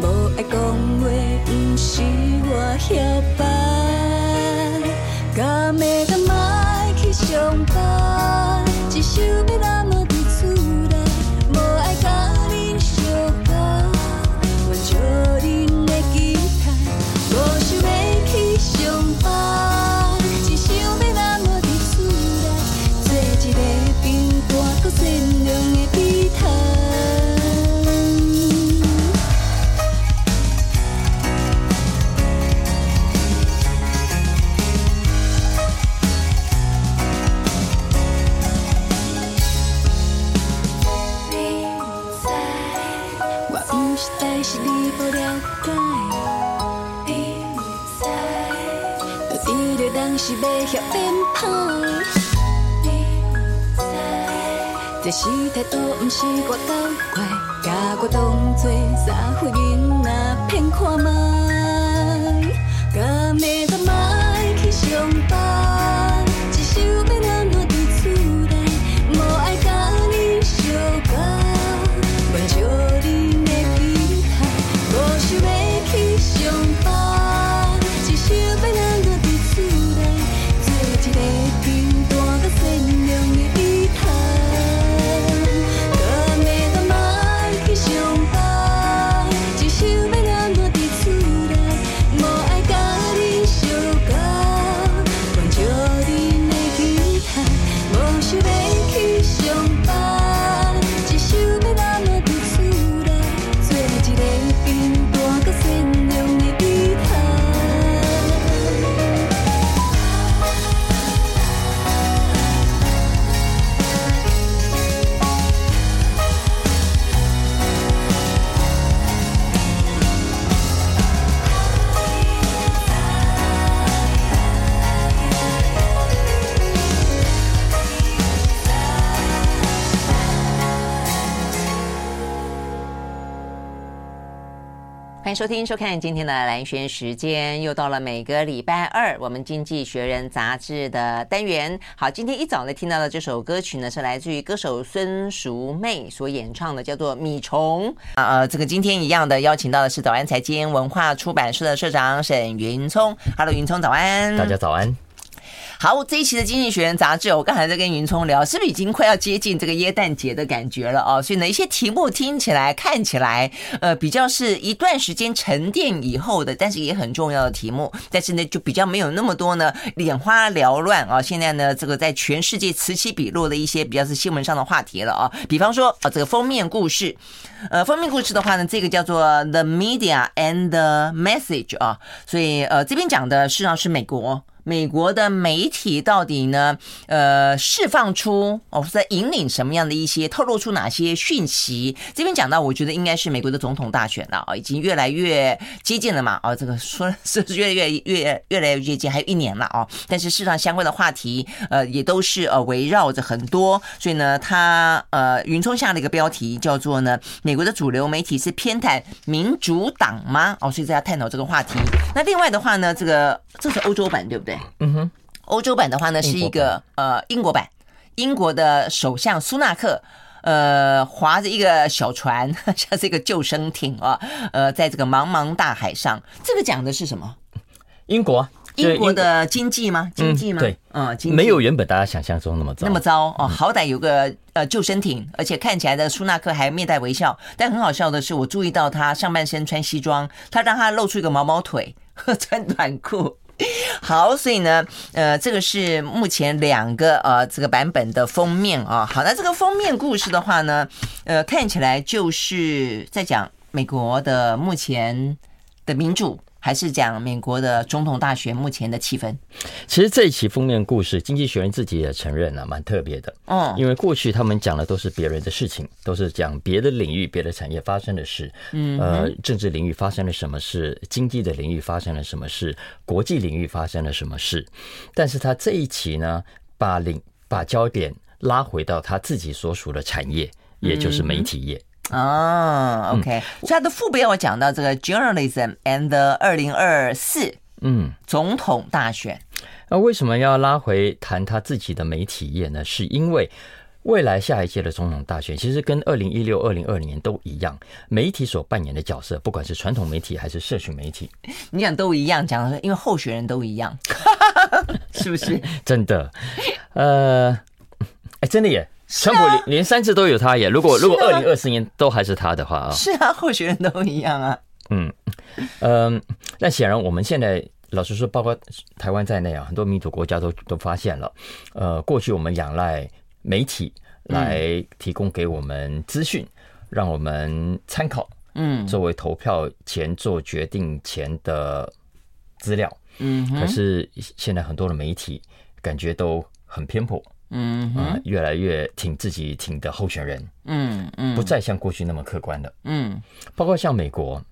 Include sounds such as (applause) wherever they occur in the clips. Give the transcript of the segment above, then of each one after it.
无爱讲话，不是我晓摆，是太多，不是我搞怪，把我当作三岁囡仔骗看吗，收听收看今天的蓝轩时间，又到了每个礼拜二我们《经济学人》杂志的单元。好，今天一早呢听到的这首歌曲呢，是来自于歌手孙淑媚所演唱的，叫做《米虫》啊。呃，这个今天一样的邀请到的是早安财经文化出版社的社长沈云聪。Hello，云聪早安。大家早安。好，这一期的《经济学人》杂志，我刚才在跟云聪聊，是不是已经快要接近这个耶诞节的感觉了哦？所以呢，一些题目听起来、看起来，呃，比较是一段时间沉淀以后的，但是也很重要的题目。但是呢，就比较没有那么多呢，眼花缭乱啊。现在呢，这个在全世界此起彼落的一些比较是新闻上的话题了啊。比方说啊，这个封面故事，呃，封面故事的话呢，这个叫做 The Media and the Message 啊。所以呃，这边讲的实际上是美国。美国的媒体到底呢？呃，释放出哦，在引领什么样的一些，透露出哪些讯息？这边讲到，我觉得应该是美国的总统大选了啊，已经越来越接近了嘛啊，这个说 (laughs) 是越来越越越来越接近，还有一年了啊。但是事实上相关的话题，呃，也都是呃围绕着很多，所以呢，他呃云聪下了一个标题叫做呢，美国的主流媒体是偏袒民主党吗？哦，所以大家探讨这个话题。那另外的话呢，这个这是欧洲版对不对？嗯哼，欧洲版的话呢，是一个呃英国版，英国的首相苏纳克，呃，划着一个小船，(laughs) 像是一个救生艇啊，呃，在这个茫茫大海上，这个讲的是什么？英国，英国的经济吗？经济吗？对，嗯，没有原本大家想象中那么糟，那么糟。哦，好歹有个呃救生艇，而且看起来的苏纳克还面带微笑，但很好笑的是，我注意到他上半身穿西装，他让他露出一个毛毛腿，(laughs) 穿短裤。(laughs) 好，所以呢，呃，这个是目前两个呃这个版本的封面啊。好，那这个封面故事的话呢，呃，看起来就是在讲美国的目前的民主。还是讲美国的总统大选目前的气氛？其实这一期封面故事，《经济学人》自己也承认了、啊，蛮特别的。嗯，因为过去他们讲的都是别人的事情，都是讲别的领域、别的产业发生的事。嗯，呃，政治领域发生了什么事？经济的领域发生了什么事？国际领域发生了什么事？但是他这一期呢，把领把焦点拉回到他自己所属的产业，也就是媒体业。嗯哦，OK，所以他的副标我讲到这个 journalism and the 二零二四，嗯，总统大选。那为什么要拉回谈他自己的媒体业呢？是因为未来下一届的总统大选，其实跟二零一六、二零二零年都一样，媒体所扮演的角色，不管是传统媒体还是社群媒体，你讲都一样，讲的因为候选人都一样，(laughs) 是不是？(laughs) 真的，呃，哎，真的耶。川普连连三次都有他耶！如果如果二零二四年都还是他的话啊，是啊，候选人都一样啊。嗯嗯，那显然我们现在老实说，包括台湾在内啊，很多民主国家都都发现了，呃，过去我们仰赖媒体来提供给我们资讯，让我们参考，嗯，作为投票前做决定前的资料，嗯，可是现在很多的媒体感觉都很偏颇。嗯啊，越来越挺自己挺的候选人，嗯嗯，不再像过去那么客观了，嗯，包括像美国，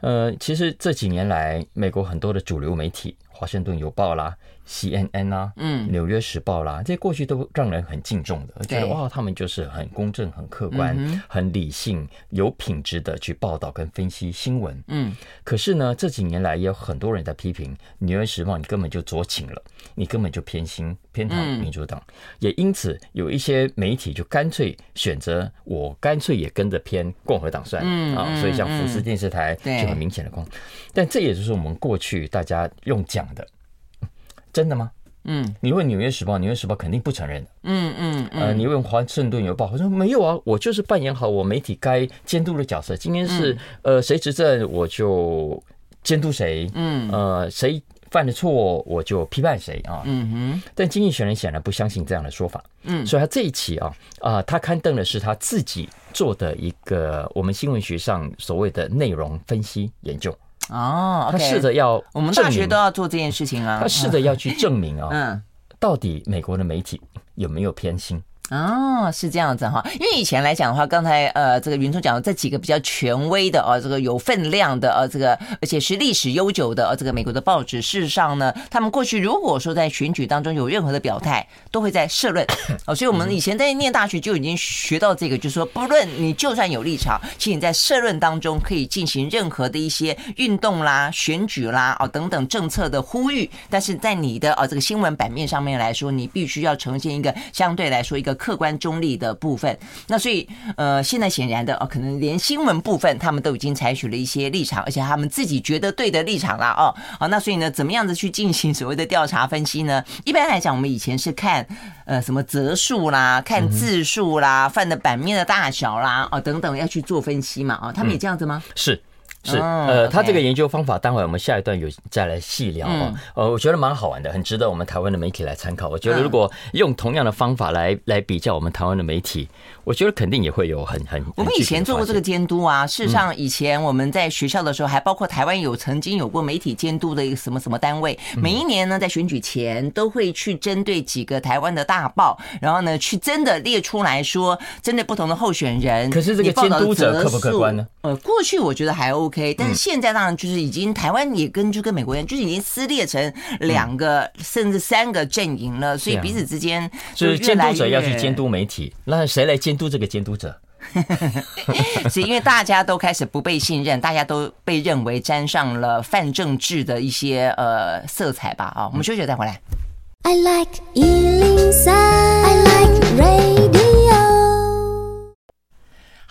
呃，其实这几年来，美国很多的主流媒体，《华盛顿邮报》啦。CNN 啊，嗯，《纽约时报》啦，这些过去都让人很敬重的，觉得哇，他们就是很公正、很客观、很理性、有品质的去报道跟分析新闻。嗯，可是呢，这几年来也有很多人在批评《纽约时报》，你根本就酌情了，你根本就偏心偏袒民主党。也因此，有一些媒体就干脆选择我干脆也跟着偏共和党算了啊。所以像福斯电视台就很明显的光，但这也就是我们过去大家用讲的。真的吗？嗯，你问《纽约时报》，《纽约时报》肯定不承认的。嗯嗯呃，你问《华盛顿邮报》，我说没有啊，我就是扮演好我媒体该监督的角色。今天是呃谁执政，我就监督谁。嗯，呃，谁犯了错，我就批判谁啊。嗯哼。但经济学人显然不相信这样的说法。嗯，所以他这一期啊啊，他刊登的是他自己做的一个我们新闻学上所谓的内容分析研究。哦他试着要，我们大学都要做这件事情啊。他试着要去证明啊，嗯，到底美国的媒体有没有偏心？哦，是这样子哈，因为以前来讲的话，刚才呃，这个云聪讲的这几个比较权威的哦，这个有分量的呃，这个而且是历史悠久的呃，这个美国的报纸，事实上呢，(coughs) 他们过去如果说在选举当中有任何的表态，都会在社论哦，所以我们以前在念大学就已经学到这个，就是说，不论你就算有立场，其实你在社论当中可以进行任何的一些运动啦、选举啦哦等等政策的呼吁，但是在你的呃这个新闻版面上面来说，你必须要呈现一个相对来说一个。客观中立的部分，那所以呃，现在显然的哦，可能连新闻部分他们都已经采取了一些立场，而且他们自己觉得对的立场啦哦。好，那所以呢，怎么样子去进行所谓的调查分析呢？一般来讲，我们以前是看呃什么折数啦，看字数啦，饭的版面的大小啦，哦等等，要去做分析嘛。哦，他们也这样子吗？嗯、是。是，呃，他这个研究方法，待会我们下一段有再来细聊啊。呃，我觉得蛮好玩的，很值得我们台湾的媒体来参考。我觉得如果用同样的方法来来比较我们台湾的媒体，我觉得肯定也会有很很。我们以前做过这个监督啊。事实上，以前我们在学校的时候，还包括台湾有曾经有过媒体监督的一个什么什么单位。每一年呢，在选举前都会去针对几个台湾的大报，然后呢，去真的列出来说，针对不同的候选人。可是这个监督者客不客观呢？呃，过去我觉得还 OK，但是现在当然就是已经台湾也跟就跟美国一样，就是已经撕裂成两个甚至三个阵营了，所以彼此之间就是监督者要去监督媒体，那谁来监督这个监督者？(laughs) 是因为大家都开始不被信任，大家都被认为沾上了泛政治的一些呃色彩吧。啊，我们休息再回来。I like 103, I like radio.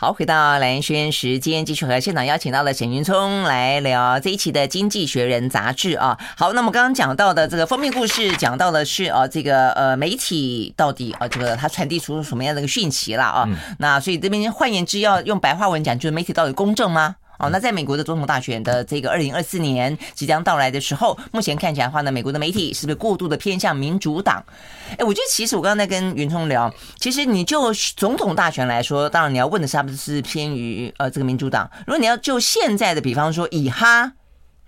好，回到蓝轩时间，继续和现场邀请到了沈云聪来聊这一期的《经济学人》杂志啊。好，那么刚刚讲到的这个封面故事，讲到的是啊，这个呃媒体到底啊，这个它传递出什么样的一个讯息了啊？那所以这边换言之，要用白话文讲，就是媒体到底公正吗？哦，那在美国的总统大选的这个二零二四年即将到来的时候，目前看起来的话呢，美国的媒体是不是过度的偏向民主党？哎，我觉得其实我刚才跟云聪聊，其实你就总统大选来说，当然你要问的是，他们是偏于呃这个民主党？如果你要就现在的，比方说以哈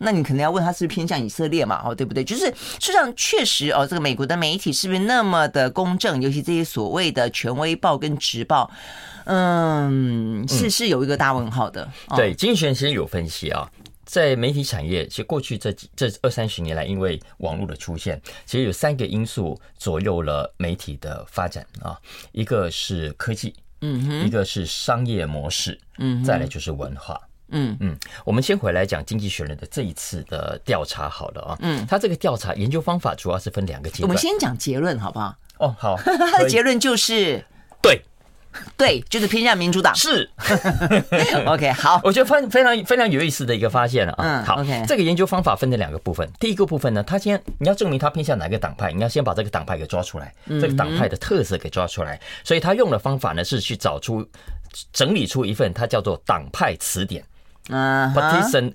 那你可能要问他是不是偏向以色列嘛？哦，对不对？就是事实上确实哦，这个美国的媒体是不是那么的公正？尤其这些所谓的权威报跟直报，嗯，是是有一个大问号的。嗯、对，经济学人其实有分析啊。在媒体产业，其实过去这几这二三十年来，因为网络的出现，其实有三个因素左右了媒体的发展啊。一个是科技，嗯哼，一个是商业模式，嗯，再来就是文化，嗯嗯。我们先回来讲《经济学人》的这一次的调查好了啊，嗯，他这个调查研究方法主要是分两个阶段。我们先讲结论好不好？哦，好，(laughs) 他的结论就是对。对，就是偏向民主党。是，(laughs) OK，好，我觉得非非常非常有意思的一个发现了啊。嗯，好.这个研究方法分成两个部分。第一个部分呢，他先你要证明他偏向哪个党派，你要先把这个党派给抓出来，这个党派的特色给抓出来。所以他用的方法呢，是去找出整理出一份，它叫做党派词典，嗯，Partisan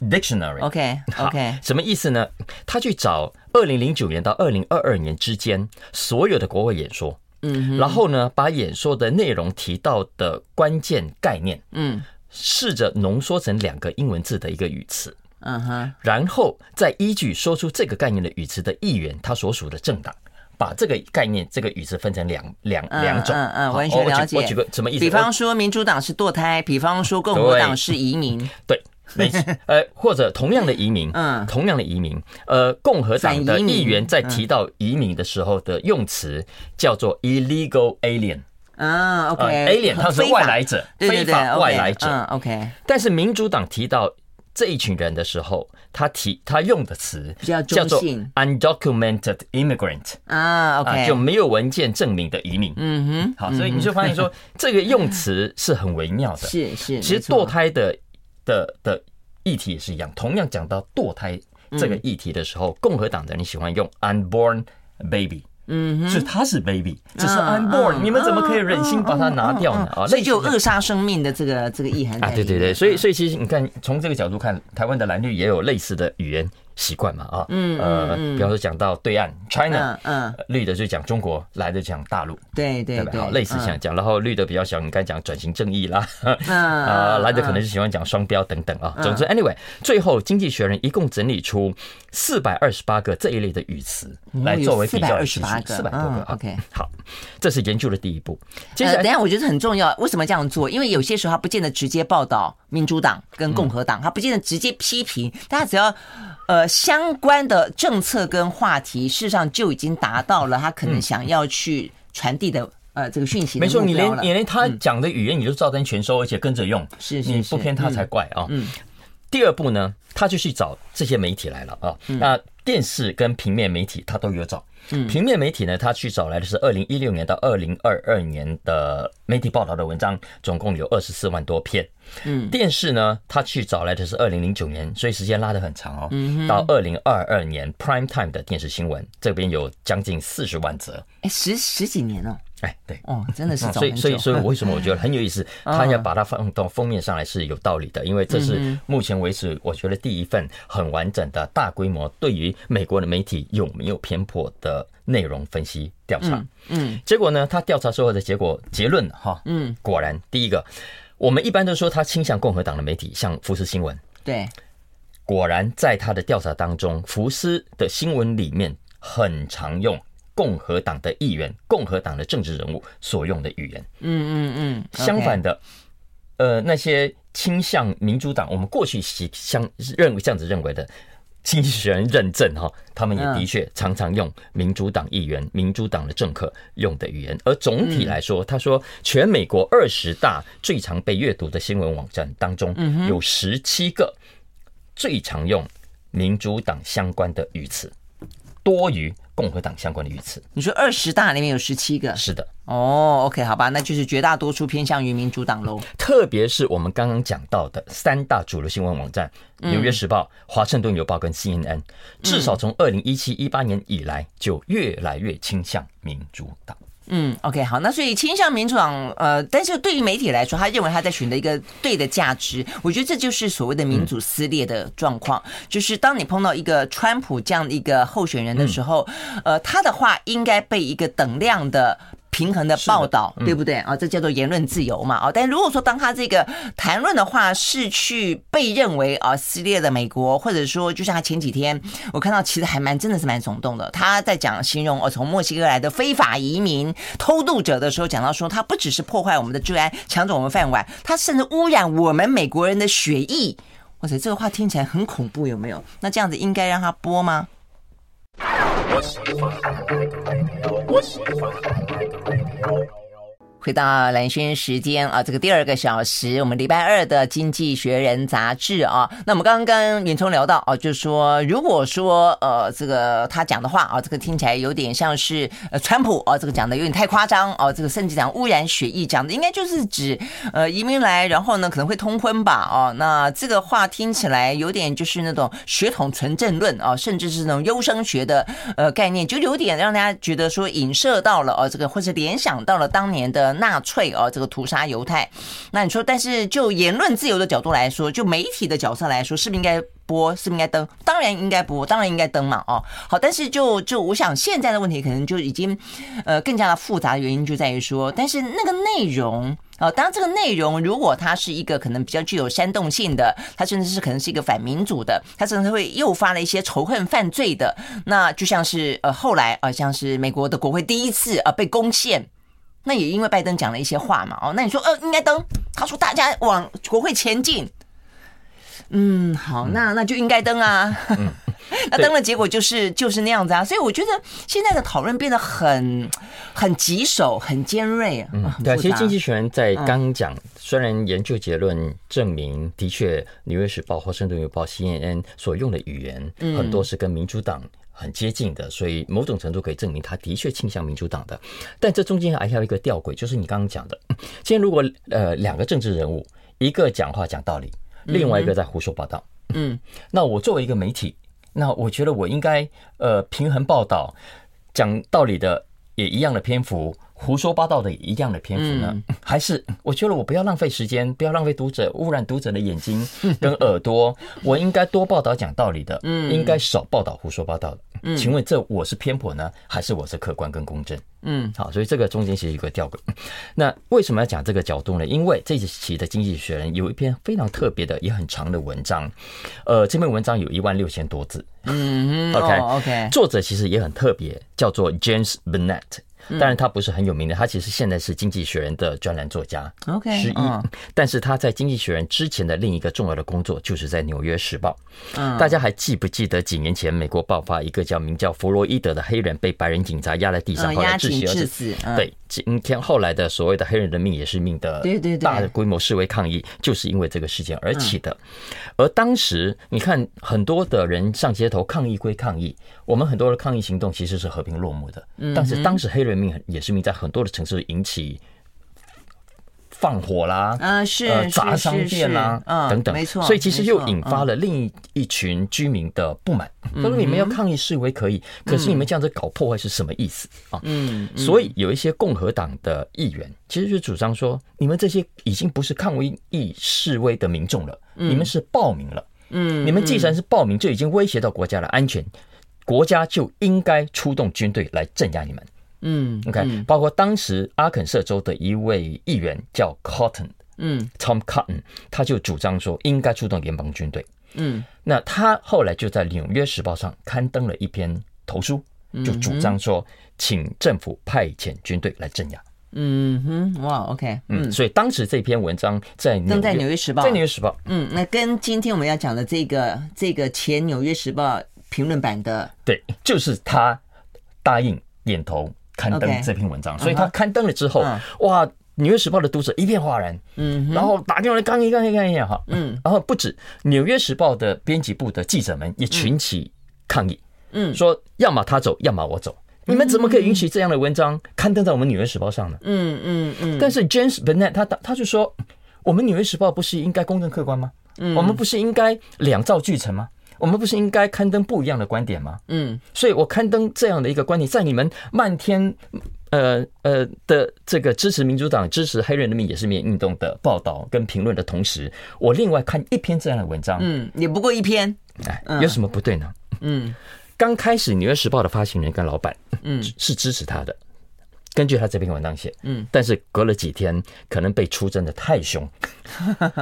Dictionary。(laughs) OK，OK，什么意思呢？他去找二零零九年到二零二二年之间所有的国会演说。嗯，然后呢，把演说的内容提到的关键概念，嗯，试着浓缩成两个英文字的一个语词，嗯哼，然后再依据说出这个概念的语词的议员，他所属的政党，把这个概念这个语词分成两两两种，嗯嗯，完全了解。我举个什么意思？比方说民主党是堕胎，比方说共和党是移民，对。对没 (laughs) 呃，或者同样的移民，嗯，同样的移民，呃，共和党的议员在提到移民的时候的用词叫做 illegal alien，啊，OK，alien 他是外来者，非法外来者，OK。但是民主党提到这一群人的时候，他提他用的词叫做 undocumented immigrant，啊，OK，就没有文件证明的移民，嗯哼，好，所以你就发现说 (laughs) 这个用词是很微妙的，是是，其实堕胎的。的的议题也是一样，同样讲到堕胎这个议题的时候，共和党的人喜欢用 unborn baby，嗯，是他是 baby，只是 unborn，你们怎么可以忍心把它拿掉呢？啊，所以就扼杀生命的这个这个意涵啊，对对对，所以所以其实你看，从这个角度看，台湾的蓝绿也有类似的语言。习惯嘛啊，嗯呃，比方说讲到对岸 China，嗯，绿的就讲中国，蓝的讲大陆，对对对，好类似这样讲，然后绿的比较小，你刚才讲转型正义啦，(laughs) 啊，蓝的可能是喜欢讲双标等等啊。总之，anyway，最后经济学人一共整理出四百二十八个这一类的语词来作为比较的基础，四百多个。OK，好，这是研究的第一步。接下来，等下我觉得很重要，为什么这样做？因为有些时候他不见得直接报道民主党跟共和党，他不见得直接批评，大家只要。呃，相关的政策跟话题，事实上就已经达到了他可能想要去传递的、嗯、呃这个讯息。没错，你连你连他讲的语言你都照单全收，而且跟着用，是，是，你不偏他才怪啊。嗯。第二步呢，他就去找这些媒体来了啊。那电视跟平面媒体他都有找。嗯。平面媒体呢，他去找来的是二零一六年到二零二二年的媒体报道的文章，总共有二十四万多篇。嗯。电视呢，他去找来的是二零零九年，所以时间拉得很长哦。嗯。到二零二二年 Prime Time 的电视新闻，这边有将近四十万则。哎，十十几年了。哎，对，哦，真的是，所以，所以，所以，为什么我觉得很有意思？(laughs) 他要把它放到封面上来是有道理的，因为这是目前为止我觉得第一份很完整的大规模对于美国的媒体有没有偏颇的内容分析调查。嗯，结果呢，他调查之后的结果结论哈，嗯，果然第一个，我们一般都说他倾向共和党的媒体，像福斯新闻，对，果然在他的调查当中，福斯的新闻里面很常用。共和党的议员、共和党的政治人物所用的语言，嗯嗯嗯。相反的，呃，那些倾向民主党，我们过去是相认为这样子认为的，经济学人认证哈，他们也的确常常用民主党议员、民主党的政客用的语言。而总体来说，他说，全美国二十大最常被阅读的新闻网站当中，有十七个最常用民主党相关的语词，多于。共和党相关的语词，你说二十大里面有十七个，是的，哦，OK，好吧，那就是绝大多数偏向于民主党喽。特别是我们刚刚讲到的三大主流新闻网站《纽约时报》、《华盛顿邮报》跟 CNN，至少从二零一七一八年以来就越来越倾向民主党。嗯嗯，OK，好，那所以倾向民主党，呃，但是对于媒体来说，他认为他在选择一个对的价值，我觉得这就是所谓的民主撕裂的状况，就是当你碰到一个川普这样的一个候选人的时候，呃，他的话应该被一个等量的。平衡的报道，对不对啊？这叫做言论自由嘛啊！但如果说当他这个谈论的话是去被认为啊撕裂的美国，或者说就像他前几天我看到，其实还蛮真的是蛮耸动的。他在讲形容哦从墨西哥来的非法移民偷渡者的时候，讲到说他不只是破坏我们的治安，抢走我们饭碗，他甚至污染我们美国人的血液。哇塞，这个话听起来很恐怖，有没有？那这样子应该让他播吗？我喜欢，我喜欢。回到蓝轩时间啊，这个第二个小时，我们礼拜二的《经济学人》杂志啊，那我们刚刚跟远聪聊到啊，就是说，如果说呃，这个他讲的话啊，这个听起来有点像是呃，川普啊，这个讲的有点太夸张哦，这个甚至讲污染血液，讲的应该就是指呃移民来，然后呢可能会通婚吧哦，那这个话听起来有点就是那种血统纯正论啊，甚至是那种优生学的呃概念，就有点让大家觉得说影射到了哦，这个或者联想到了当年的。纳粹哦，这个屠杀犹太，那你说，但是就言论自由的角度来说，就媒体的角色来说，是不是应该播？是不是应该登？当然应该播，当然应该登嘛！哦，好，但是就就我想，现在的问题可能就已经呃更加的复杂的原因就在于说，但是那个内容啊，当然这个内容如果它是一个可能比较具有煽动性的，它甚至是可能是一个反民主的，它甚至会诱发了一些仇恨犯罪的，那就像是呃后来啊，像是美国的国会第一次啊被攻陷。那也因为拜登讲了一些话嘛，哦，那你说，呃，应该登？他说大家往国会前进，嗯，好，那那就应该登啊。嗯、(laughs) 那登了结果就是就是那样子啊。所以我觉得现在的讨论变得很很棘手，很尖锐啊。嗯，对，其实经济学人在刚讲，虽然研究结论证明，的确，《纽约时报》、《华盛顿邮报》、CNN 所用的语言很多是跟民主党。很接近的，所以某种程度可以证明他的确倾向民主党的。但这中间还有一个吊诡，就是你刚刚讲的，今天如果呃两个政治人物，一个讲话讲道理，另外一个在胡说八道，嗯，那我作为一个媒体，那我觉得我应该呃平衡报道，讲道理的也一样的篇幅。胡说八道的一样的篇幅呢？还是我觉得我不要浪费时间，不要浪费读者，污染读者的眼睛跟耳朵。(laughs) 我应该多报道讲道理的，嗯应该少报道胡说八道的。请问这我是偏颇呢，还是我是客观跟公正？嗯，好，所以这个中间其实有个吊诡。那为什么要讲这个角度呢？因为这一期的《经济学人》有一篇非常特别的也很长的文章，呃，这篇文章有一万六千多字。嗯，(laughs) OK OK，作者其实也很特别，叫做 James Bennet。当然，他不是很有名的，他其实现在是《经济学人》的专栏作家，OK，之一。但是他在《经济学人》之前的另一个重要的工作，就是在《纽约时报》。嗯，大家还记不记得几年前美国爆发一个叫名叫弗洛伊德的黑人被白人警察压在地上，后来窒息而死？对，今天后来的所谓的“黑人的命也是命”的大规模示威抗议，就是因为这个事件而起的。而当时你看，很多的人上街头抗议归抗议，我们很多的抗议行动其实是和平落幕的。但是当时黑人命也是命，在很多的城市引起放火啦，啊是，砸商店啦，等等，没错。所以其实又引发了另一群居民的不满。他说：“你们要抗议示威可以，可是你们这样子搞破坏是什么意思啊？”嗯，所以有一些共和党的议员其实就主张说：“你们这些已经不是抗议示威的民众了，你们是暴民了。嗯，你们既然是暴民，就已经威胁到国家的安全，国家就应该出动军队来镇压你们。”嗯，OK，包括当时阿肯色州的一位议员叫 Cotton，嗯，Tom Cotton，他就主张说应该出动联邦军队。嗯，那他后来就在《纽约时报》上刊登了一篇投书，就主张说请政府派遣军队来镇压。嗯哼，哇，OK，嗯，所以当时这篇文章在登在《纽约时报》，在《纽约时报》。嗯，那跟今天我们要讲的这个这个前《纽约时报》评论版的，对，就是他答应点头。刊登这篇文章，所以他刊登了之后，哇，《纽约时报》的读者一片哗然，嗯，然后打电话来抗议，抗议，抗议，哈，嗯，然后不止，《纽约时报》的编辑部的记者们也群起抗议，嗯，说要么他走，要么我走，你们怎么可以允许这样的文章刊登在我们《纽约时报》上呢？嗯嗯嗯。但是 James Bennet 他他就说，我们《纽约时报》不是应该公正客观吗？嗯，我们不是应该两造俱成吗？我们不是应该刊登不一样的观点吗？嗯，所以我刊登这样的一个观点，在你们漫天呃呃的这个支持民主党、支持黑人的命也是命运动的报道跟评论的同时，我另外看一篇这样的文章，嗯，也不过一篇，哎，有什么不对呢？嗯，刚开始《纽约时报》的发行人跟老板，嗯，是支持他的。根据他这篇文章写，嗯，但是隔了几天，可能被出征的太凶，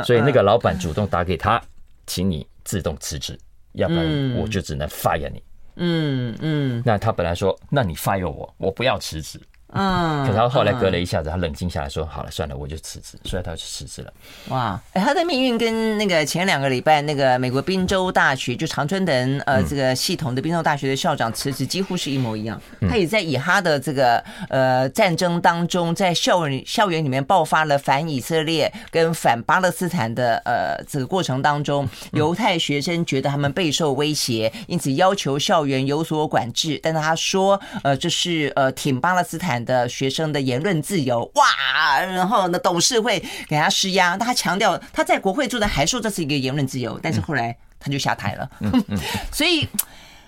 所以那个老板主动打给他，请你自动辞职，要不然我就只能 fire 你。嗯嗯，那他本来说，那你 fire 我，我不要辞职。嗯，可是他后来隔了一下子，他冷静下来说：“好了，算了，我就辞职。”所以他就辞职了。哇，哎，他的命运跟那个前两个礼拜那个美国宾州大学就常春藤呃这个系统的宾州大学的校长辞职几乎是一模一样。他也在以哈的这个呃战争当中，在校园校园里面爆发了反以色列跟反巴勒斯坦的呃这个过程当中，犹太学生觉得他们备受威胁，因此要求校园有所管制。但是他说，呃，这是呃挺巴勒斯坦。的学生的言论自由哇，然后呢，董事会给他施压，他强调他在国会做的还说这是一个言论自由，但是后来他就下台了。(laughs) 所以，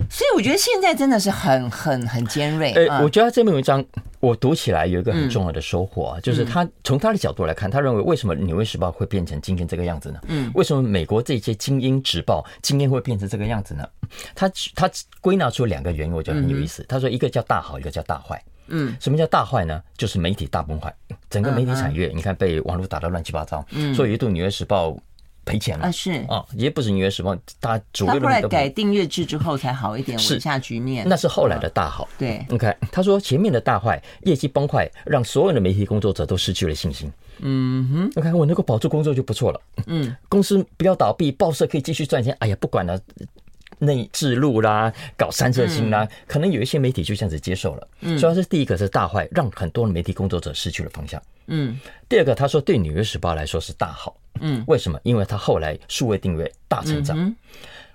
所以我觉得现在真的是很很很尖锐。呃，我觉得这篇文章我读起来有一个很重要的收获啊，就是他从他的角度来看，他认为为什么《纽约时报》会变成今天这个样子呢？嗯，为什么美国这些精英时报今天会变成这个样子呢？他他归纳出两个原因，我觉得很有意思。他说一个叫大好，一个叫大坏。嗯，什么叫大坏呢？就是媒体大崩坏，整个媒体产业，你看被网络打得乱七八糟。嗯，所以一度《纽约时报》赔钱了啊，是啊，也不是《纽约时报》，大家主流后来改订阅制之后才好一点，稳下局面。那是后来的大好。对，，OK，他说前面的大坏，业绩崩坏，让所有的媒体工作者都失去了信心。嗯哼，，OK，我能够保住工作就不错了。嗯，公司不要倒闭，报社可以继续赚钱。哎呀，不管了。内置录啦，搞三色星啦，可能有一些媒体就这样子接受了。嗯，所以这是第一个是大坏，让很多媒体工作者失去了方向。嗯，第二个他说对《纽约时报》来说是大好。嗯，为什么？因为他后来数位定位大成长。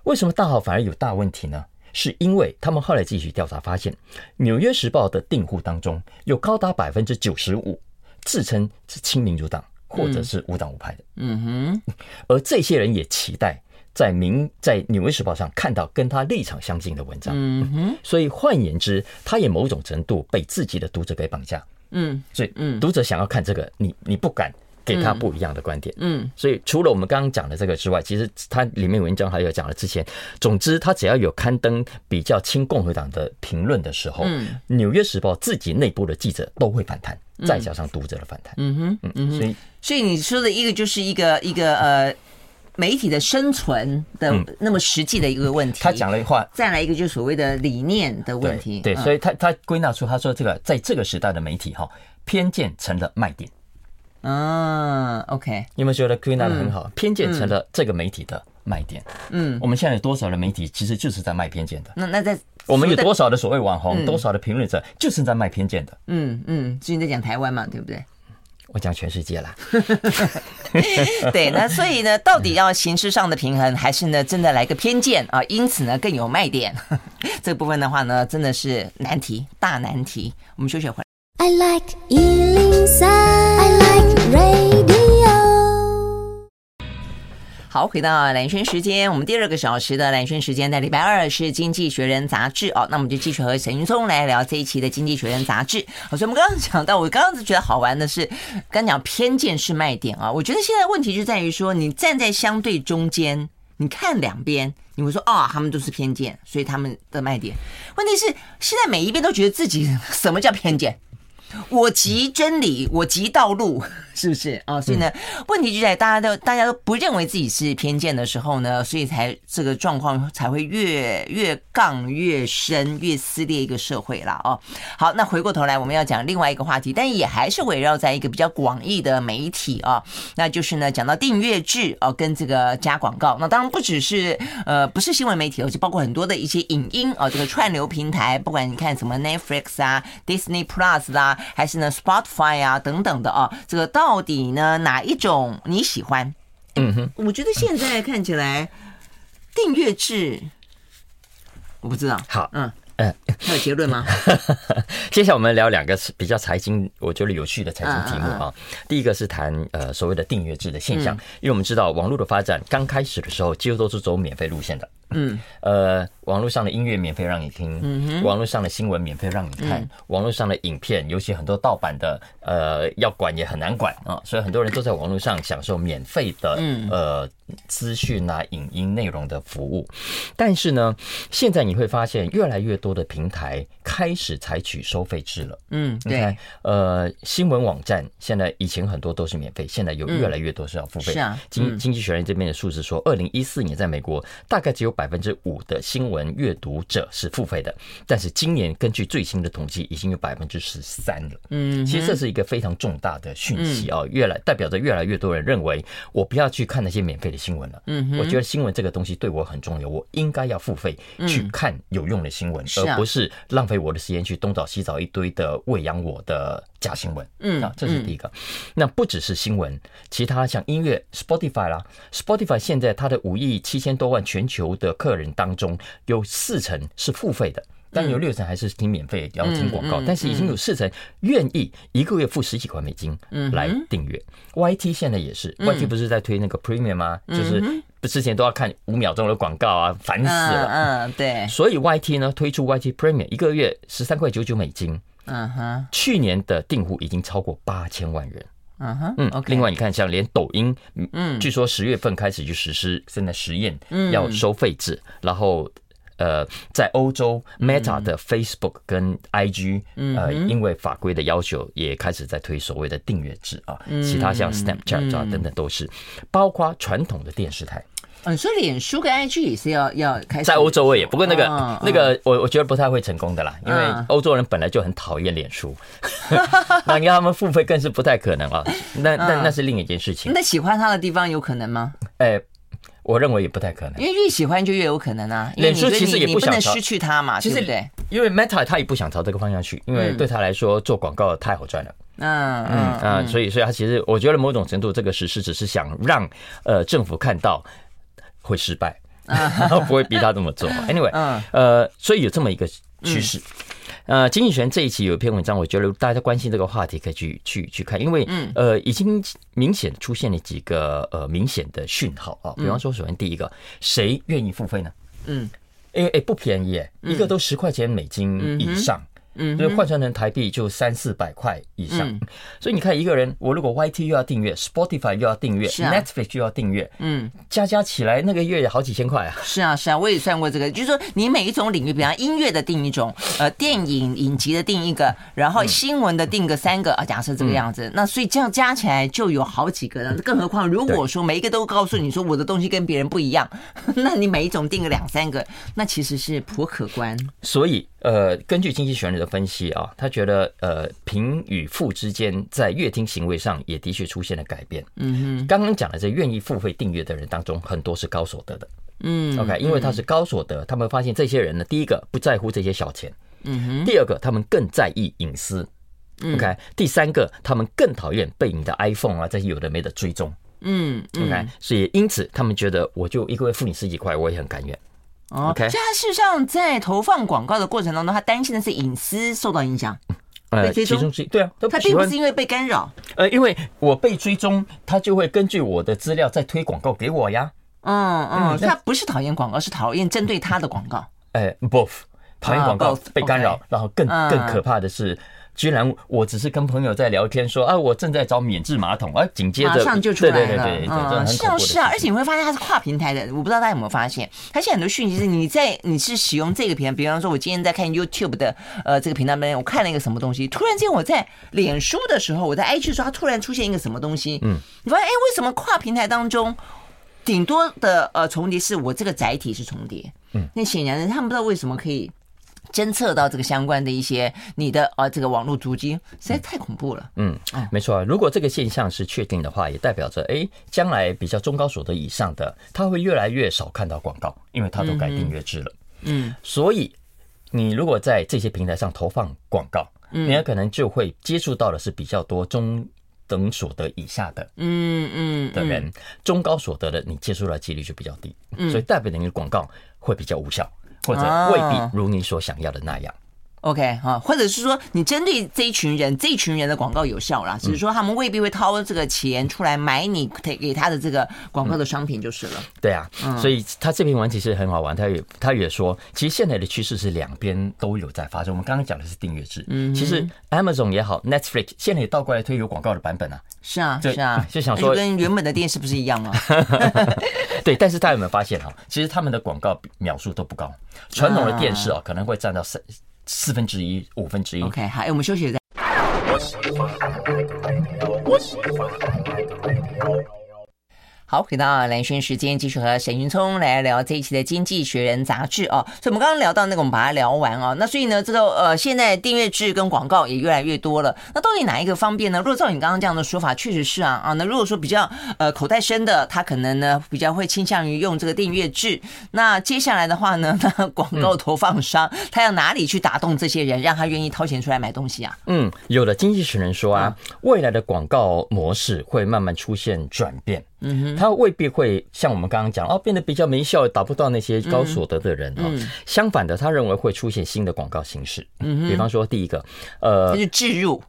为什么大好反而有大问题呢？是因为他们后来继续调查发现，《纽约时报》的订户当中有高达百分之九十五自称是亲民主党或者是无党无派的。嗯哼，(laughs) 而这些人也期待。在明在《纽约时报》上看到跟他立场相近的文章，嗯哼，所以换言之，他也某种程度被自己的读者给绑架，嗯，所以嗯，读者想要看这个，你你不敢给他不一样的观点，嗯，所以除了我们刚刚讲的这个之外，其实他里面文章还有讲了之前，总之他只要有刊登比较亲共和党的评论的时候，嗯，《纽约时报》自己内部的记者都会反弹，再加上读者的反弹，嗯哼，嗯哼，所以所以你说的一个就是一个一个呃。媒体的生存的那么实际的一个问题，他讲了一话，再来一个就是所谓的理念的问题。对，所以他他归纳出他说这个在这个时代的媒体哈，偏见成了卖点。嗯，OK，你们觉得归纳的很好？偏见成了这个媒体的卖点。嗯，我们现在有多少的媒体其实就是在卖偏见的？那那在我们有多少的所谓网红，多少的评论者就是在卖偏见的？嗯嗯，最近在讲台湾嘛，对不对？我讲全世界啦，(laughs) 对，那所以呢，到底要形式上的平衡，还是呢，真的来个偏见啊？因此呢，更有卖点。(laughs) 这部分的话呢，真的是难题，大难题。我们休息会儿。I like 103, I like radio 好，回到蓝轩时间，我们第二个小时的蓝轩时间在礼拜二是《经济学人》杂志哦，那我们就继续和沈云松来聊这一期的《经济学人》杂志。好，所以我们刚刚 (laughs) 讲到，我刚刚觉得好玩的是，刚讲偏见是卖点啊，我觉得现在问题就在于说，你站在相对中间，你看两边，你会说啊、哦，他们都是偏见，所以他们的卖点。问题是现在每一边都觉得自己什么叫偏见？我即真理，我即道路。(laughs) 是不是啊？所以呢，问题就在大家都大家都不认为自己是偏见的时候呢，所以才这个状况才会越越杠越深，越撕裂一个社会了哦。好，那回过头来我们要讲另外一个话题，但也还是围绕在一个比较广义的媒体啊，那就是呢讲到订阅制哦，跟这个加广告。那当然不只是呃不是新闻媒体，而且包括很多的一些影音啊，这个串流平台，不管你看什么 Netflix 啊、Disney Plus 啦，还是呢 Spotify 啊等等的啊，这个到到底呢？哪一种你喜欢？嗯哼，我觉得现在看起来订阅制，我不知道。好，嗯嗯，还有结论吗？(laughs) 接下来我们聊两个比较财经，我觉得有趣的财经题目啊。第一个是谈呃所谓的订阅制的现象，因为我们知道网络的发展刚开始的时候，几乎都是走免费路线的。嗯，呃，网络上的音乐免费让你听，嗯、网络上的新闻免费让你看，嗯、网络上的影片，尤其很多盗版的，呃，要管也很难管啊，所以很多人都在网络上享受免费的，呃，资讯啊、影音内容的服务。但是呢，现在你会发现越来越多的平台开始采取收费制了。嗯，对，呃，新闻网站现在以前很多都是免费，现在有越来越多是要付费。是啊，经经济学人这边的数字说，二零一四年在美国大概只有百分之五的新闻阅读者是付费的，但是今年根据最新的统计，已经有百分之十三了。嗯，其实这是一个非常重大的讯息啊，越来代表着越来越多人认为，我不要去看那些免费的新闻了。嗯，我觉得新闻这个东西对我很重要，我应该要付费去看有用的新闻，而不是浪费我的时间去东找西找一堆的喂养我的假新闻。嗯，啊，这是第一个。那不只是新闻，其他像音乐，Spotify 啦，Spotify 现在它的五亿七千多万全球的客人当中，有四成是付费的，但有六成还是听免费，然后听广告。但是已经有四成愿意一个月付十几块美金来订阅。YT 现在也是，YT 不是在推那个 Premium 吗？就是之前都要看五秒钟的广告啊，烦死了。嗯，对。所以 YT 呢推出 YT Premium，一个月十三块九九美金。嗯哼。去年的订户已经超过八千万人。嗯哼。嗯。另外你看，像连抖音，嗯，据说十月份开始就实施现在实验，要收费制，然后。呃，在欧洲，Meta 的 Facebook 跟 IG，呃，因为法规的要求，也开始在推所谓的订阅制啊。其他像 Snapchat 啊等等都是，包括传统的电视台。嗯，所以脸书跟 IG 也是要要开始。在欧洲也，不过那个那个我我觉得不太会成功的啦，因为欧洲人本来就很讨厌脸书，(laughs) 那你让他们付费更是不太可能啊。那那那是另一件事情。那喜欢他的地方有可能吗？哎。我认为也不太可能，因为越喜欢就越有可能啊。脸书其实也不想失去他嘛，其实对？因为 Meta 他也不想朝这个方向去，因为对他来说做广告太好赚了。嗯嗯啊，所以所以他其实我觉得某种程度这个实施只是想让呃政府看到会失败，(laughs) 不会逼他这么做。(laughs) Anyway，呃，所以有这么一个趋势。呃，经济学这一期有一篇文章，我觉得大家关心这个话题，可以去去去看，因为呃，已经明显出现了几个呃明显的讯号啊。比方说，首先第一个，谁愿意付费呢？嗯，因为哎，不便宜，一个都十块钱美金以上。嗯，所以换算成台币就三四百块以上，嗯、所以你看一个人，我如果 YT 又要订阅，Spotify 又要订阅、啊、，Netflix 又要订阅，嗯，加加起来那个月也好几千块啊。是啊，是啊，我也算过这个，就是说你每一种领域，比方音乐的定一种，呃，电影影集的定一个，然后新闻的定个三个啊，假设这个样子，嗯、那所以这样加起来就有好几个了。更何况如果说每一个都告诉你说我的东西跟别人不一样，(laughs) 那你每一种定个两三个，那其实是颇可观。所以。呃，根据经济学人的分析啊，他觉得呃贫与富之间在阅听行为上也的确出现了改变。嗯哼，刚刚讲的这愿意付费订阅的人当中，很多是高所得的。嗯，OK，因为他是高所得，他们发现这些人呢，第一个不在乎这些小钱，嗯哼，第二个他们更在意隐私，OK，第三个他们更讨厌被你的 iPhone 啊这些有的没的追踪，嗯，OK，所以因此他们觉得我就一个月付你十几块，我也很甘愿。OK，所以他事实上在投放广告的过程当中，他担心的是隐私受到影响。呃，其中之一，对啊，他并不是因为被干扰。呃，因为我被追踪，他就会根据我的资料再推广告给我呀。嗯嗯，他不是讨厌广告，是讨厌针对他的广告。哎，both，讨厌广告被干扰，然后更更可怕的是。居然我只是跟朋友在聊天说啊，我正在找免治马桶，啊紧接着马上就出来了。对对对对，嗯，是啊是啊，而且你会发现它是跨平台的，我不知道大家有没有发现，它现在很多讯息是你在你是使用这个平台，比方说我今天在看 YouTube 的呃这个频道里面，我看了一个什么东西，突然间我在脸书的时候，我在 IG 的时候，它突然出现一个什么东西，嗯，你发现哎，为什么跨平台当中顶多的呃重叠是我这个载体是重叠，嗯，那显然他们不知道为什么可以。侦测到这个相关的一些你的啊这个网络足迹，实在太恐怖了。嗯，没错。如果这个现象是确定的话，也代表着哎，将来比较中高所得以上的，他会越来越少看到广告，因为他都改订阅制了。嗯，所以你如果在这些平台上投放广告，你有可能就会接触到的是比较多中等所得以下的，嗯嗯的人，中高所得的你接触到几率就比较低，所以代表你的广告会比较无效。或者未必如你所想要的那样 OK 哈，或者是说你针对这一群人，这一群人的广告有效啦，只是说他们未必会掏这个钱出来买你给给他的这个广告的商品就是了。对啊，所以他这篇文其实很好玩，他也他也说，其实现在的趋势是两边都有在发生。我们刚刚讲的是订阅制，嗯，其实 Amazon 也好，Netflix 现在也倒过来推有广告的版本啊。是啊，是啊，就想说跟原本的电视不是一样吗？(laughs) 对，但是大家有没有发现哈？其实他们的广告秒数都不高，传统的电视啊可能会占到三。四分之一，五分之一。OK，好，哎，我们休息一下。好，回到蓝轩时间，继续和沈云聪来聊这一期的《经济学人》杂志哦。所以，我们刚刚聊到那个，我们把它聊完哦。那所以呢，这个呃，现在订阅制跟广告也越来越多了。那到底哪一个方便呢？如果照你刚刚这样的说法，确实是啊啊。那如果说比较呃口袋深的，他可能呢比较会倾向于用这个订阅制。那接下来的话呢，(laughs) 那广告投放商、嗯、他要哪里去打动这些人，让他愿意掏钱出来买东西啊？嗯，有的经济学人说啊，嗯、未来的广告模式会慢慢出现转变。嗯哼，他未必会像我们刚刚讲哦，变得比较没效，达不到那些高所得的人啊。相反的，他认为会出现新的广告形式。嗯，比方说第一个，呃，他就是置入。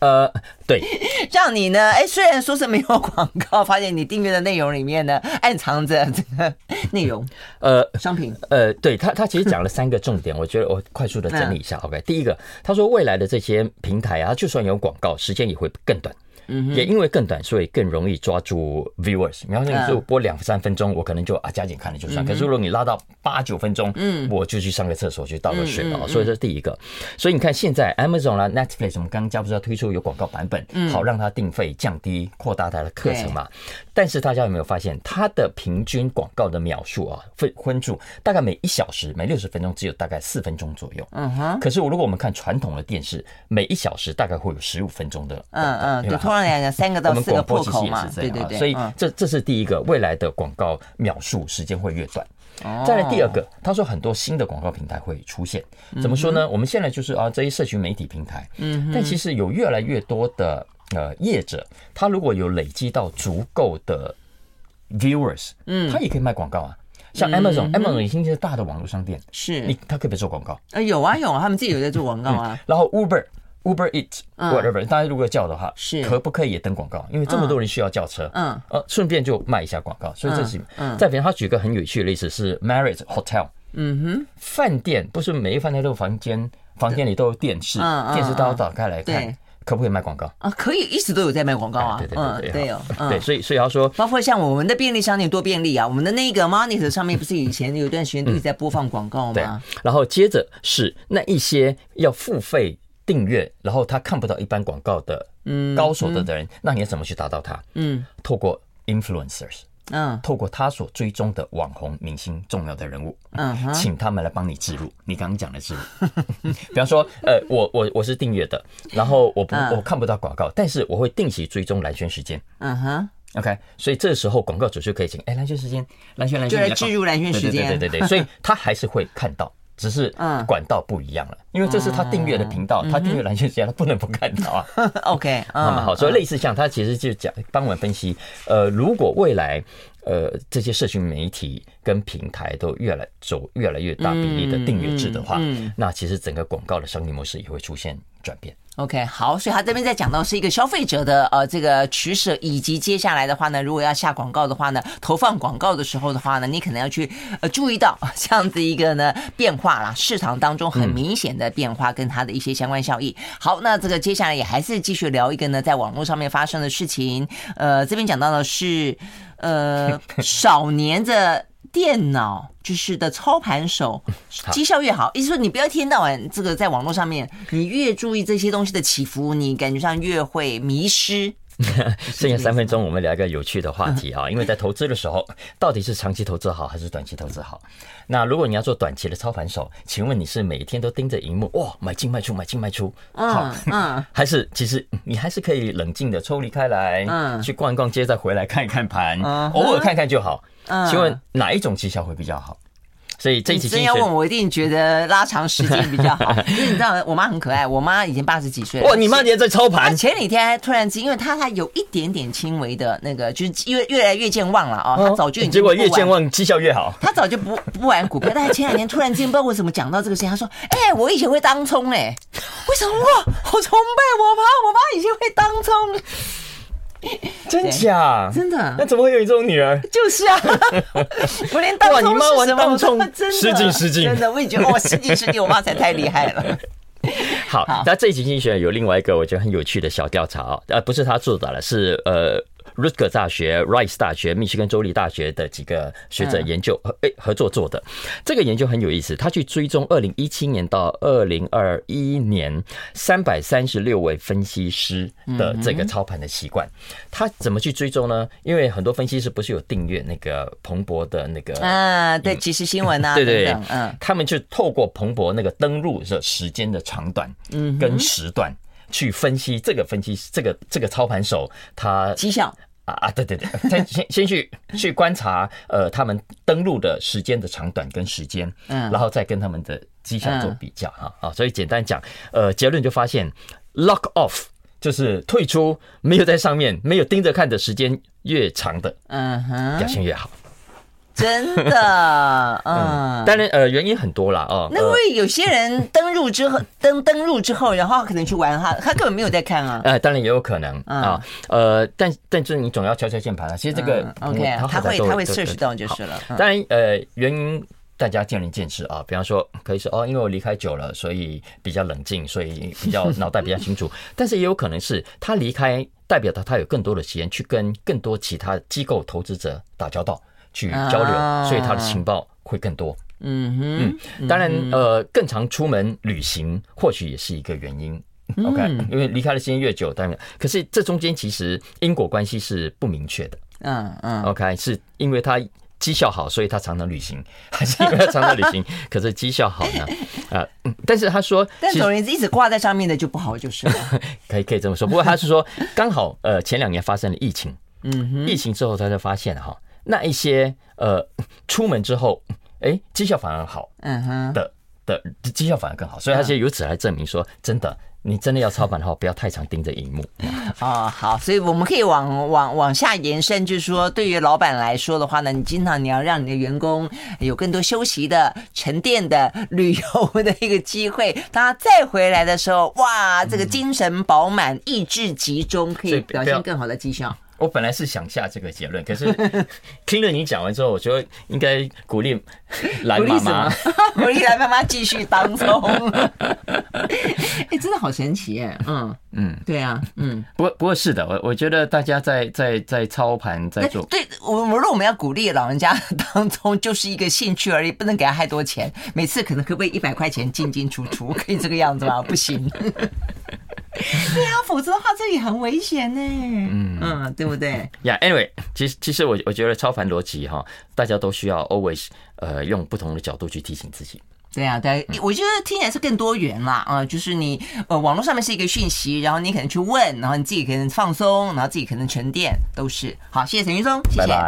呃，对，(laughs) 让你呢，哎，虽然说是没有广告，发现你订阅的内容里面呢，暗藏着这个内容。呃，商品。呃，对他，他其实讲了三个重点，(laughs) 我觉得我快速的整理一下。OK，第一个，他说未来的这些平台啊，就算有广告，时间也会更短。嗯，也因为更短，所以更容易抓住 viewers。比方说，你就播两三分钟，我可能就啊加紧看了就算。可是如果你拉到八九分钟，嗯，我就去上个厕所，去倒个水啊。所以这是第一个。所以你看，现在 Amazon 啦、Netflix，我们刚刚加不是要推出有广告版本，好让它定费降低，扩大它的课程嘛。但是大家有没有发现，它的平均广告的秒数啊，分分数大概每一小时每六十分钟只有大概四分钟左右。嗯哼。可是我如果我们看传统的电视，每一小时大概会有十五分钟的。嗯嗯，对。三个到四个破口嘛，对对对，所以这这是第一个，未来的广告秒数时间会越短。再来第二个，他说很多新的广告平台会出现，怎么说呢？我们现在就是啊，这些社群媒体平台，嗯，但其实有越来越多的呃业者，他如果有累积到足够的 viewers，嗯，他也可以卖广告啊。像 Amazon，Amazon 已经是大的网络商店，是。你他可以做广告。啊，有啊有啊，他们自己有在做广告啊。然后 Uber。Uber Eats whatever，大家如果叫的话，是。可不可以也登广告？因为这么多人需要叫车，嗯，呃，顺便就卖一下广告。所以这是，再比如他举个很有趣的例子是 Marriott Hotel，嗯哼，饭店不是每一饭店都有房间，房间里都有电视，电视都要打开来看，可不可以卖广告？啊，可以，一直都有在卖广告啊，对对对对，对哦，对，所以所以要说，包括像我们的便利商店多便利啊，我们的那个 Monitor 上面不是以前有一段时间一直在播放广告吗？然后接着是那一些要付费。订阅，然后他看不到一般广告的高所得的人，那你要怎么去达到他？嗯，透过 influencers，嗯，透过他所追踪的网红、明星、重要的人物，嗯，请他们来帮你植入。你刚刚讲的植入，(laughs) 比方说，呃，我我我是订阅的，然后我不我看不到广告，但是我会定期追踪蓝轩时间。嗯哼，OK，所以这时候广告主就可以请，哎，蓝轩时间，蓝轩蓝轩，就来置入蓝轩时间，对对对对，所以他还是会看到。只是管道不一样了，因为这是他订阅的频道，他订阅蓝轩时间，(laughs) 他不能不看到啊。(laughs) OK，那么好，所以类似像他其实就讲帮我们分析，呃，如果未来呃这些社群媒体跟平台都越来走越来越大比例的订阅制的话，那其实整个广告的商业模式也会出现转变。OK，好，所以他这边在讲到是一个消费者的呃这个取舍，以及接下来的话呢，如果要下广告的话呢，投放广告的时候的话呢，你可能要去呃注意到这样子一个呢变化啦，市场当中很明显的变化跟它的一些相关效益。好，那这个接下来也还是继续聊一个呢，在网络上面发生的事情。呃，这边讲到的是呃 (laughs) 少年的。电脑就是的操盘手，绩效越好，意思说你不要一天到晚这个在网络上面，你越注意这些东西的起伏，你感觉上越会迷失。(laughs) 剩下三分钟，我们聊一个有趣的话题哈，因为在投资的时候，到底是长期投资好还是短期投资好？那如果你要做短期的操盘手，请问你是每天都盯着荧幕哇，买进卖出，买进卖出，好，嗯，(laughs) 还是其实你还是可以冷静的抽离开来，嗯，去逛一逛街，再回来看一看盘，偶尔看看就好。请问哪一种绩效会比较好？所以这一期真要问我，一定觉得拉长时间比较好。(laughs) 因为你知道，我妈很可爱，我妈已经八十几岁了。哇，你妈也在操盘？前几天突然间，因为她还有一点点轻微的那个，就是越越来越健忘了啊。她早就已经结果越健忘绩效越好。她早就不不玩股票，但是前两天突然间不知道为什么讲到这个事情，她说：“哎，我以前会当冲哎，为什么哇我崇拜我妈？我妈以前会当冲。” (laughs) 真假？真的？那怎么会有你这种女儿？就是啊，(laughs) 我连当冲是什么？你妈玩当冲，(laughs) 失敬失敬。真的，我也觉得哇，失敬失敬，我妈才太厉害了。好，那这一集经济学有另外一个我觉得很有趣的小调查啊，呃，不是他做的了，是呃。Rutgers 大学、Rice 大学、密歇根州立大学的几个学者研究合诶合作做的这个研究很有意思，他去追踪二零一七年到二零二一年三百三十六位分析师的这个操盘的习惯。他怎么去追踪呢？因为很多分析师不是有订阅那个彭博的那个啊，对，即时新闻啊，(laughs) 对对对，嗯，他们就透过彭博那个登录的时间的长短，嗯，跟时段。去分析这个分析这个这个操盘手他绩效。啊啊对对对，(laughs) 先先先去去观察呃他们登录的时间的长短跟时间，嗯，然后再跟他们的绩效做比较哈啊，所以简单讲呃结论就发现 lock off 就是退出没有在上面没有盯着看的时间越长的，嗯哼，表现越好。真的，(laughs) 嗯，当然，呃，原因很多啦，哦。那会有些人登入之后，(laughs) 登登入之后，然后他可能去玩他，他根本没有在看啊。呃，当然也有可能啊，呃，但但是你总要敲敲键盘啊。其实这个，OK，他会他会测试到就是了。当然，呃，原因大家见仁见智啊。比方说，可以说哦，因为我离开久了，所以比较冷静，所以比较脑袋比较清楚。(laughs) 但是也有可能是他离开，代表他他有更多的时间去跟更多其他机构投资者打交道。去交流，所以他的情报会更多。嗯哼，嗯，当然，呃，更常出门旅行或许也是一个原因。OK，因为离开的时间越久，当然，可是这中间其实因果关系是不明确的。嗯嗯，OK，是因为他绩效好，所以他常常旅行，(laughs) 还是因为他常常旅行，(laughs) 可是绩效好呢？啊，但是他说，但总而言之，一直挂在上面的就不好，就是了。(laughs) 可以可以这么说。不过他是说，刚好呃前两年发生了疫情，嗯哼，疫情之后他就发现哈。那一些呃，出门之后，哎，绩效反而好，嗯哼的的绩效反而更好，所以他就由此来证明说，真的，你真的要操盘的话，不要太常盯着荧幕。哦，好，所以我们可以往往往下延伸，就是说，对于老板来说的话呢，你经常你要让你的员工有更多休息的、沉淀的、旅游的一个机会，当他再回来的时候，哇，这个精神饱满、意志集中，可以表现更好的绩效。我本来是想下这个结论，可是听了你讲完之后，我觉得应该鼓励蓝妈妈，(laughs) 鼓励蓝妈妈继续当中。(laughs) 哎，真的好神奇耶！嗯嗯，对啊，嗯。不过不过是的，我我觉得大家在在在操盘在做，对我如果我们要鼓励老人家当中，就是一个兴趣而已，不能给他太多钱。每次可能可不可以一百块钱进进出出，可以这个样子吗？不行。对啊，否则的话，这也很危险呢。嗯嗯，对不对？呀、yeah，Anyway，其实其实我我觉得超凡逻辑哈，大家都需要 always 呃用不同的角度去提醒自己。对啊，对，我觉得听起来是更多元啦啊、呃，就是你呃网络上面是一个讯息，然后你可能去问，然后你自己可能放松，然后自己可能沉淀，都是好。谢谢陈云松，谢谢。Bye bye